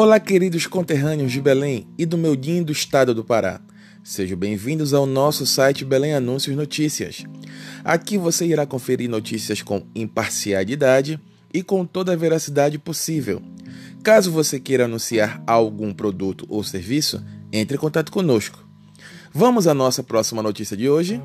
Olá, queridos conterrâneos de Belém e do meu lindo estado do Pará. Sejam bem-vindos ao nosso site Belém Anúncios Notícias. Aqui você irá conferir notícias com imparcialidade e com toda a veracidade possível. Caso você queira anunciar algum produto ou serviço, entre em contato conosco. Vamos à nossa próxima notícia de hoje?